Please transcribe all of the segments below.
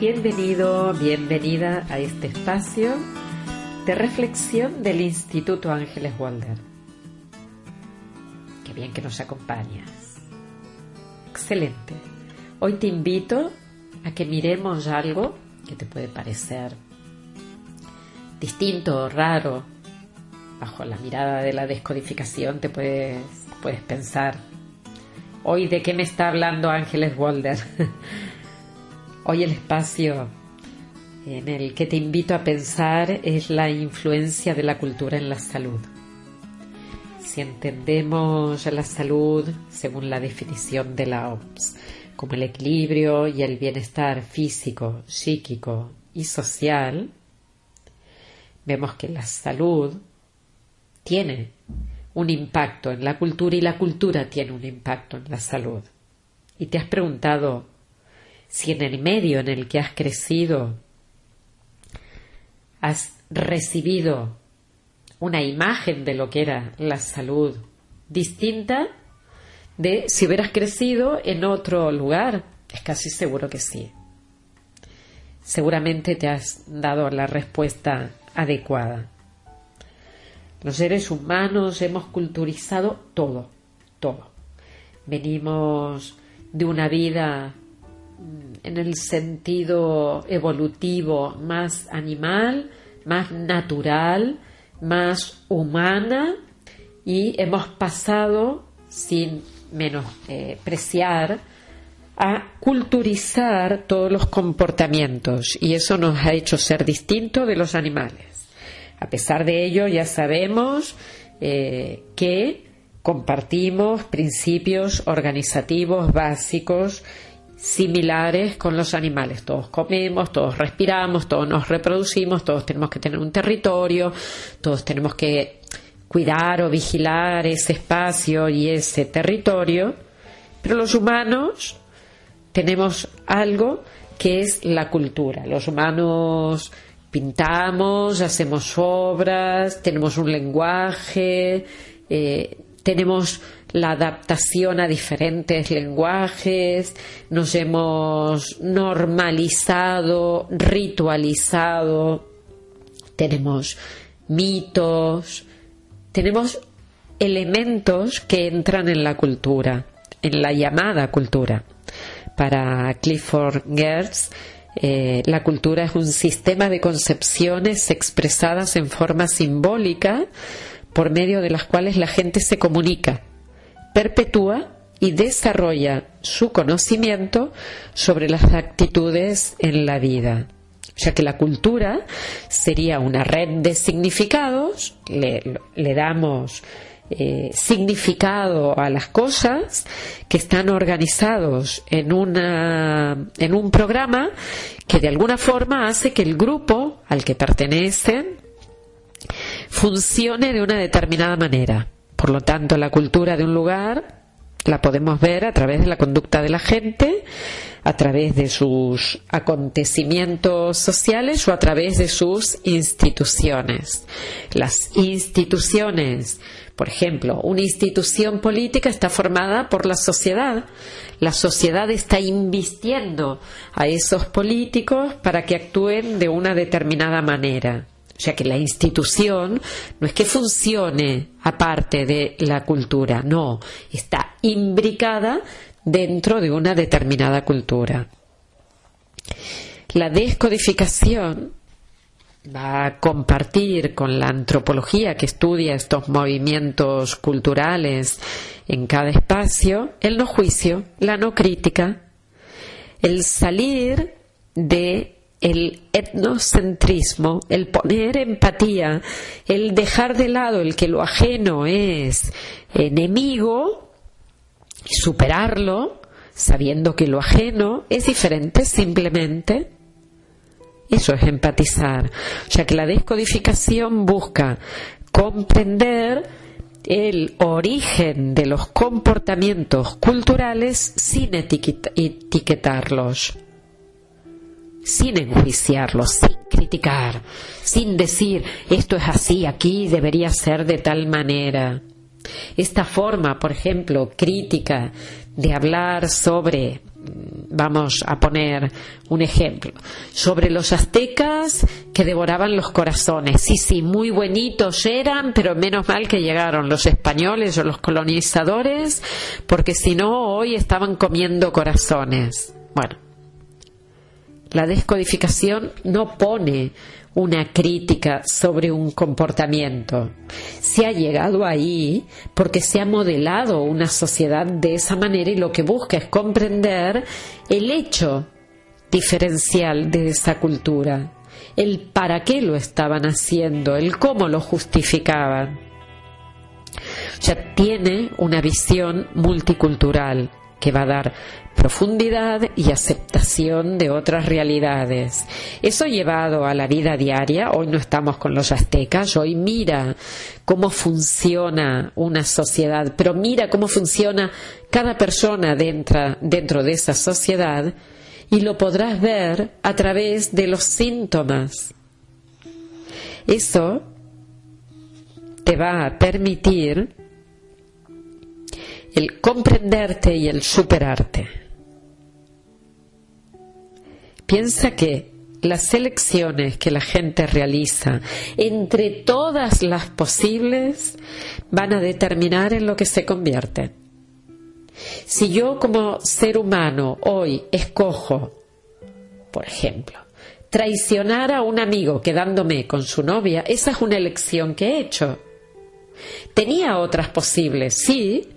Bienvenido, bienvenida a este espacio de reflexión del Instituto Ángeles Walder. Qué bien que nos acompañas. Excelente. Hoy te invito a que miremos algo que te puede parecer distinto o raro. Bajo la mirada de la descodificación te puedes, puedes pensar, hoy de qué me está hablando Ángeles Walder. Hoy el espacio en el que te invito a pensar es la influencia de la cultura en la salud. Si entendemos la salud según la definición de la OMS como el equilibrio y el bienestar físico, psíquico y social, vemos que la salud tiene un impacto en la cultura y la cultura tiene un impacto en la salud. Y te has preguntado si en el medio en el que has crecido has recibido una imagen de lo que era la salud distinta de si hubieras crecido en otro lugar. Es casi seguro que sí. Seguramente te has dado la respuesta adecuada. Los seres humanos hemos culturizado todo, todo. Venimos de una vida en el sentido evolutivo más animal, más natural, más humana y hemos pasado sin menospreciar a culturizar todos los comportamientos y eso nos ha hecho ser distintos de los animales. A pesar de ello, ya sabemos eh, que compartimos principios organizativos básicos similares con los animales. Todos comemos, todos respiramos, todos nos reproducimos, todos tenemos que tener un territorio, todos tenemos que cuidar o vigilar ese espacio y ese territorio, pero los humanos tenemos algo que es la cultura. Los humanos pintamos, hacemos obras, tenemos un lenguaje, eh, tenemos la adaptación a diferentes lenguajes, nos hemos normalizado, ritualizado, tenemos mitos, tenemos elementos que entran en la cultura, en la llamada cultura. Para Clifford Geertz, eh, la cultura es un sistema de concepciones expresadas en forma simbólica por medio de las cuales la gente se comunica perpetúa y desarrolla su conocimiento sobre las actitudes en la vida. Ya que la cultura sería una red de significados, le, damos eh, significado a las cosas que están organizados en, una, en un programa que de alguna forma hace que el grupo al que pertenecen funcione de una determinada manera. Por lo tanto, la cultura de un lugar la podemos ver a través de la conducta de la gente, a través de sus acontecimientos sociales o a través de sus instituciones. Las instituciones, por ejemplo, una institución política está formada por la sociedad. La sociedad está invistiendo a esos políticos para que actúen de una determinada manera. O sea que la institución no es que funcione aparte de la cultura, no, está imbricada dentro de una determinada cultura. La descodificación va a compartir con la antropología que estudia estos movimientos culturales en cada espacio el no juicio, la no crítica, el salir de el etnocentrismo, el poner empatía, el dejar de lado el que lo ajeno es enemigo y superarlo, sabiendo que lo ajeno es diferente simplemente. Eso es empatizar. O sea que la descodificación busca comprender el origen de los comportamientos culturales sin etiquetarlos sin enjuiciarlo, sin criticar, sin decir esto es así, aquí debería ser de tal manera. Esta forma, por ejemplo, crítica de hablar sobre vamos a poner un ejemplo, sobre los aztecas que devoraban los corazones. Sí, sí, muy buenitos eran, pero menos mal que llegaron los españoles o los colonizadores, porque si no, hoy estaban comiendo corazones. Bueno, la descodificación no pone una crítica sobre un comportamiento. Se ha llegado ahí porque se ha modelado una sociedad de esa manera y lo que busca es comprender el hecho diferencial de esa cultura, el para qué lo estaban haciendo, el cómo lo justificaban. O sea, tiene una visión multicultural que va a dar profundidad y aceptación de otras realidades. Eso llevado a la vida diaria, hoy no estamos con los aztecas, hoy mira cómo funciona una sociedad, pero mira cómo funciona cada persona dentro, dentro de esa sociedad y lo podrás ver a través de los síntomas. Eso te va a permitir el comprenderte y el superarte. Piensa que las elecciones que la gente realiza entre todas las posibles van a determinar en lo que se convierte. Si yo como ser humano hoy escojo, por ejemplo, traicionar a un amigo quedándome con su novia, esa es una elección que he hecho. Tenía otras posibles, sí,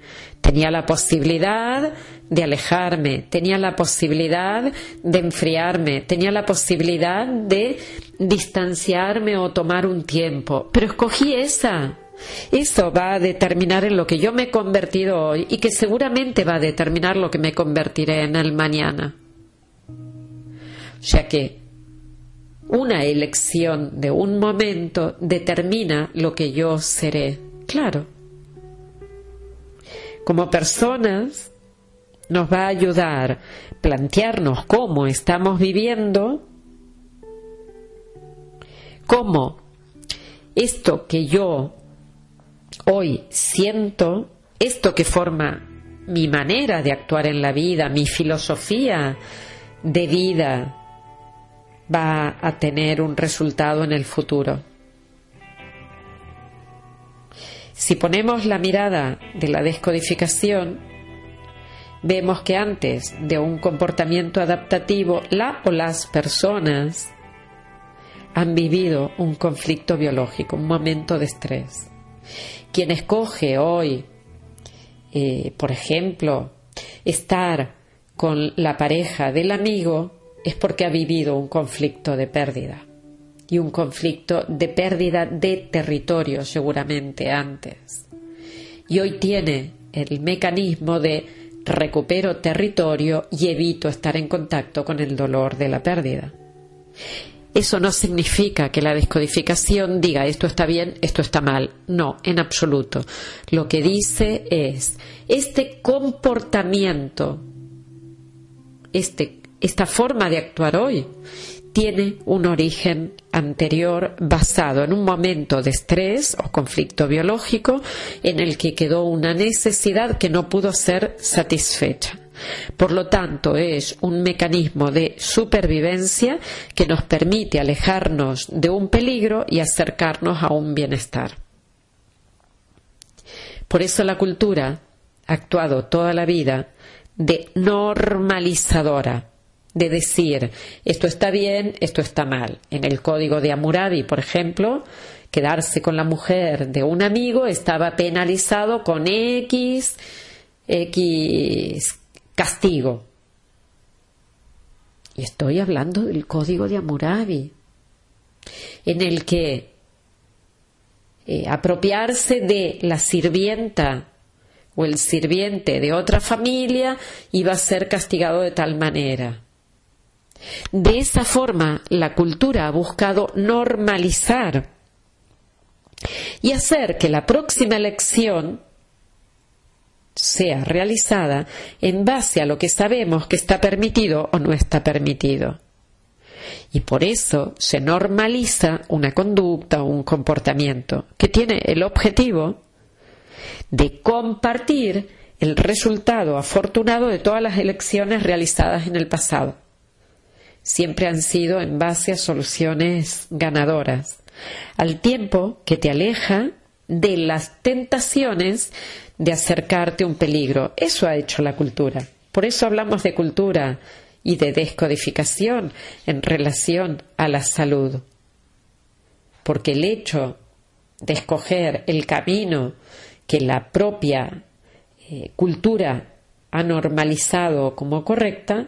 tenía la posibilidad de alejarme, tenía la posibilidad de enfriarme, tenía la posibilidad de distanciarme o tomar un tiempo, pero escogí esa. Eso va a determinar en lo que yo me he convertido hoy y que seguramente va a determinar lo que me convertiré en el mañana. O sea que una elección de un momento determina lo que yo seré. Claro. Como personas nos va a ayudar plantearnos cómo estamos viviendo, cómo esto que yo hoy siento, esto que forma mi manera de actuar en la vida, mi filosofía de vida, va a tener un resultado en el futuro. Si ponemos la mirada de la descodificación, vemos que antes de un comportamiento adaptativo, la o las personas han vivido un conflicto biológico, un momento de estrés. Quien escoge hoy, eh, por ejemplo, estar con la pareja del amigo es porque ha vivido un conflicto de pérdida y un conflicto de pérdida de territorio seguramente antes. Y hoy tiene el mecanismo de recupero territorio y evito estar en contacto con el dolor de la pérdida. Eso no significa que la descodificación diga esto está bien, esto está mal. No, en absoluto. Lo que dice es, este comportamiento, este, esta forma de actuar hoy, tiene un origen anterior basado en un momento de estrés o conflicto biológico en el que quedó una necesidad que no pudo ser satisfecha. Por lo tanto, es un mecanismo de supervivencia que nos permite alejarnos de un peligro y acercarnos a un bienestar. Por eso la cultura ha actuado toda la vida de normalizadora de decir esto está bien, esto está mal. En el código de Hammurabi, por ejemplo, quedarse con la mujer de un amigo estaba penalizado con X, X castigo. Y estoy hablando del código de Hammurabi, en el que eh, apropiarse de la sirvienta o el sirviente de otra familia iba a ser castigado de tal manera. De esa forma, la cultura ha buscado normalizar y hacer que la próxima elección sea realizada en base a lo que sabemos que está permitido o no está permitido. Y por eso se normaliza una conducta o un comportamiento que tiene el objetivo de compartir el resultado afortunado de todas las elecciones realizadas en el pasado. Siempre han sido en base a soluciones ganadoras, al tiempo que te aleja de las tentaciones de acercarte a un peligro. Eso ha hecho la cultura. Por eso hablamos de cultura y de descodificación en relación a la salud. Porque el hecho de escoger el camino que la propia eh, cultura ha normalizado como correcta,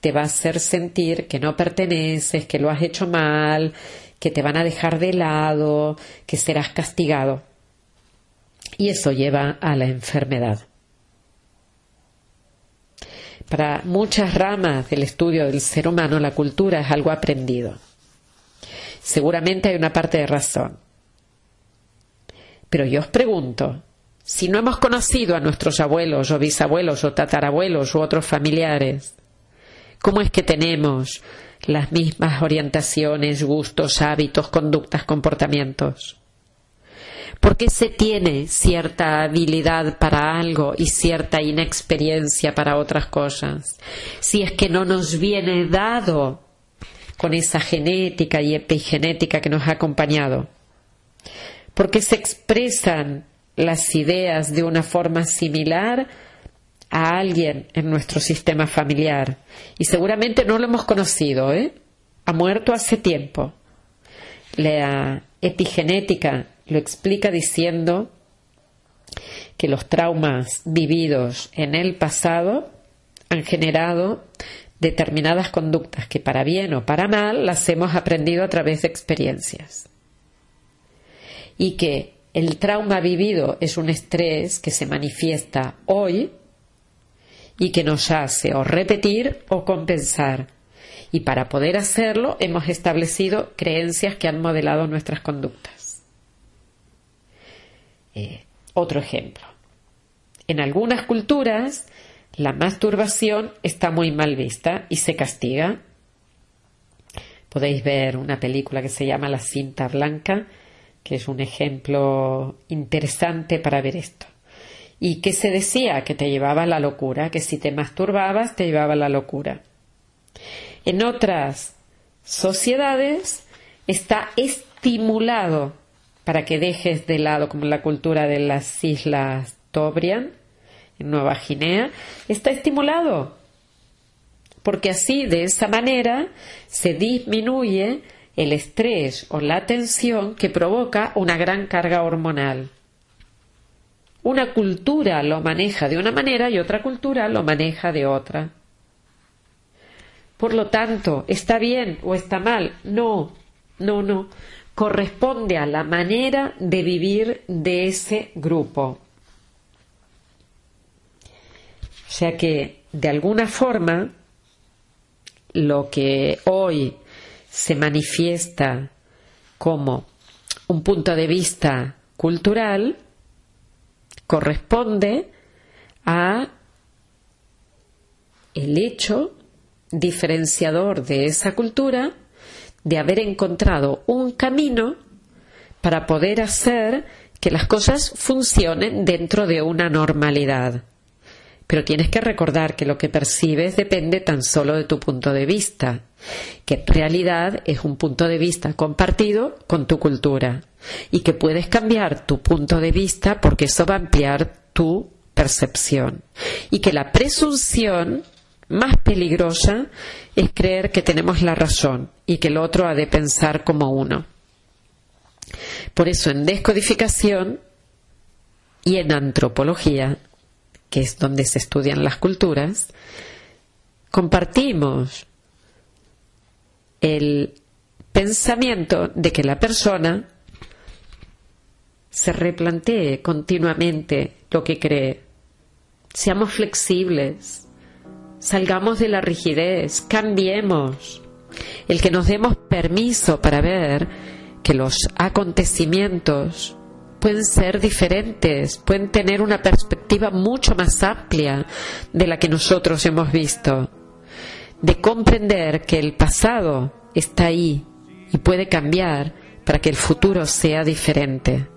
te va a hacer sentir que no perteneces, que lo has hecho mal, que te van a dejar de lado, que serás castigado. Y eso lleva a la enfermedad. Para muchas ramas del estudio del ser humano, la cultura es algo aprendido. Seguramente hay una parte de razón. Pero yo os pregunto, si no hemos conocido a nuestros abuelos o bisabuelos o tatarabuelos u otros familiares, ¿cómo es que tenemos las mismas orientaciones, gustos, hábitos, conductas, comportamientos? ¿Por qué se tiene cierta habilidad para algo y cierta inexperiencia para otras cosas? Si es que no nos viene dado con esa genética y epigenética que nos ha acompañado. ¿Por qué se expresan las ideas de una forma similar a alguien en nuestro sistema familiar. Y seguramente no lo hemos conocido, ¿eh? Ha muerto hace tiempo. La epigenética lo explica diciendo que los traumas vividos en el pasado han generado determinadas conductas que para bien o para mal las hemos aprendido a través de experiencias. Y que el trauma vivido es un estrés que se manifiesta hoy y que nos hace o repetir o compensar. Y para poder hacerlo hemos establecido creencias que han modelado nuestras conductas. Eh, otro ejemplo. En algunas culturas la masturbación está muy mal vista y se castiga. Podéis ver una película que se llama La cinta blanca, que es un ejemplo interesante para ver esto. ¿Y qué se decía? Que te llevaba a la locura, que si te masturbabas te llevaba a la locura. En otras sociedades está estimulado para que dejes de lado, como la cultura de las islas Tobrian, en Nueva Guinea, está estimulado. Porque así, de esa manera, se disminuye el estrés o la tensión que provoca una gran carga hormonal. Una cultura lo maneja de una manera y otra cultura lo maneja de otra. Por lo tanto, ¿está bien o está mal? No, no, no. Corresponde a la manera de vivir de ese grupo. O sea que, de alguna forma, lo que hoy se manifiesta como un punto de vista cultural corresponde a el hecho diferenciador de esa cultura de haber encontrado un camino para poder hacer que las cosas funcionen dentro de una normalidad. Pero tienes que recordar que lo que percibes depende tan solo de tu punto de vista, que realidad es un punto de vista compartido con tu cultura y que puedes cambiar tu punto de vista porque eso va a ampliar tu percepción y que la presunción más peligrosa es creer que tenemos la razón y que el otro ha de pensar como uno. Por eso en descodificación y en antropología que es donde se estudian las culturas, compartimos el pensamiento de que la persona se replantee continuamente lo que cree. Seamos flexibles, salgamos de la rigidez, cambiemos. El que nos demos permiso para ver que los acontecimientos pueden ser diferentes, pueden tener una perspectiva mucho más amplia de la que nosotros hemos visto, de comprender que el pasado está ahí y puede cambiar para que el futuro sea diferente.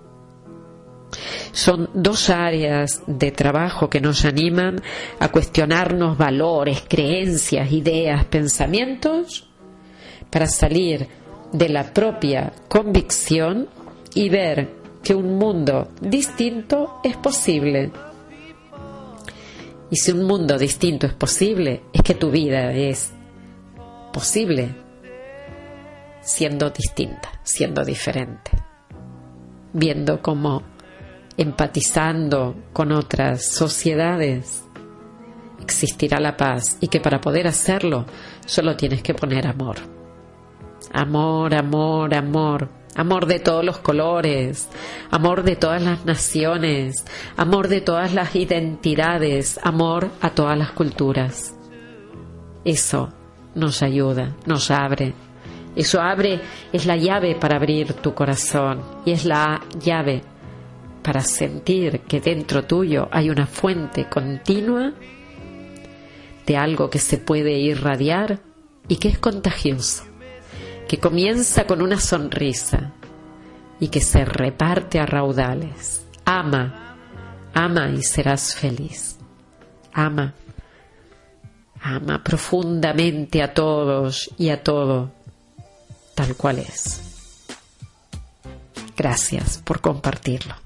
son dos áreas de trabajo que nos animan a cuestionarnos valores, creencias, ideas, pensamientos, para salir de la propia convicción y ver que un mundo distinto es posible. Y si un mundo distinto es posible, es que tu vida es posible siendo distinta, siendo diferente, viendo cómo empatizando con otras sociedades existirá la paz y que para poder hacerlo solo tienes que poner amor. Amor, amor, amor, amor de todos los colores, amor de todas las naciones, amor de todas las identidades, amor a todas las culturas. Eso nos ayuda, nos abre. Eso abre, es la llave para abrir tu corazón y es la llave para sentir que dentro tuyo hay una fuente continua de algo que se puede irradiar y que es contagioso, que comienza con una sonrisa y que se reparte a raudales. Ama, ama y serás feliz. Ama ama profundamente a todos y a todo tal cual es. Gracias por compartirlo.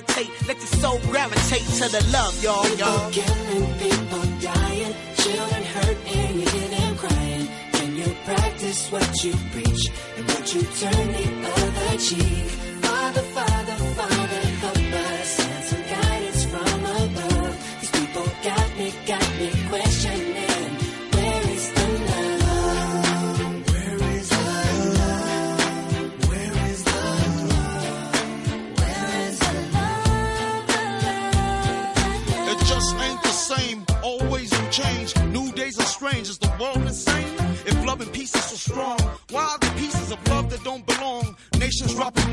meditate. Let your soul gravitate to the love, y'all, y'all. People killing, people dying, children hurt and you hear them crying. Can you practice what you preach and would you turn the other cheek? Father, Father, Father,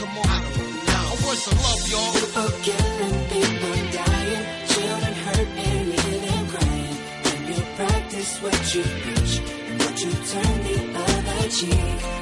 Come on, know. Where's the love, y'all? People killing, people dying, children hurt and them crying. When you practice what you preach and what you turn the other cheek.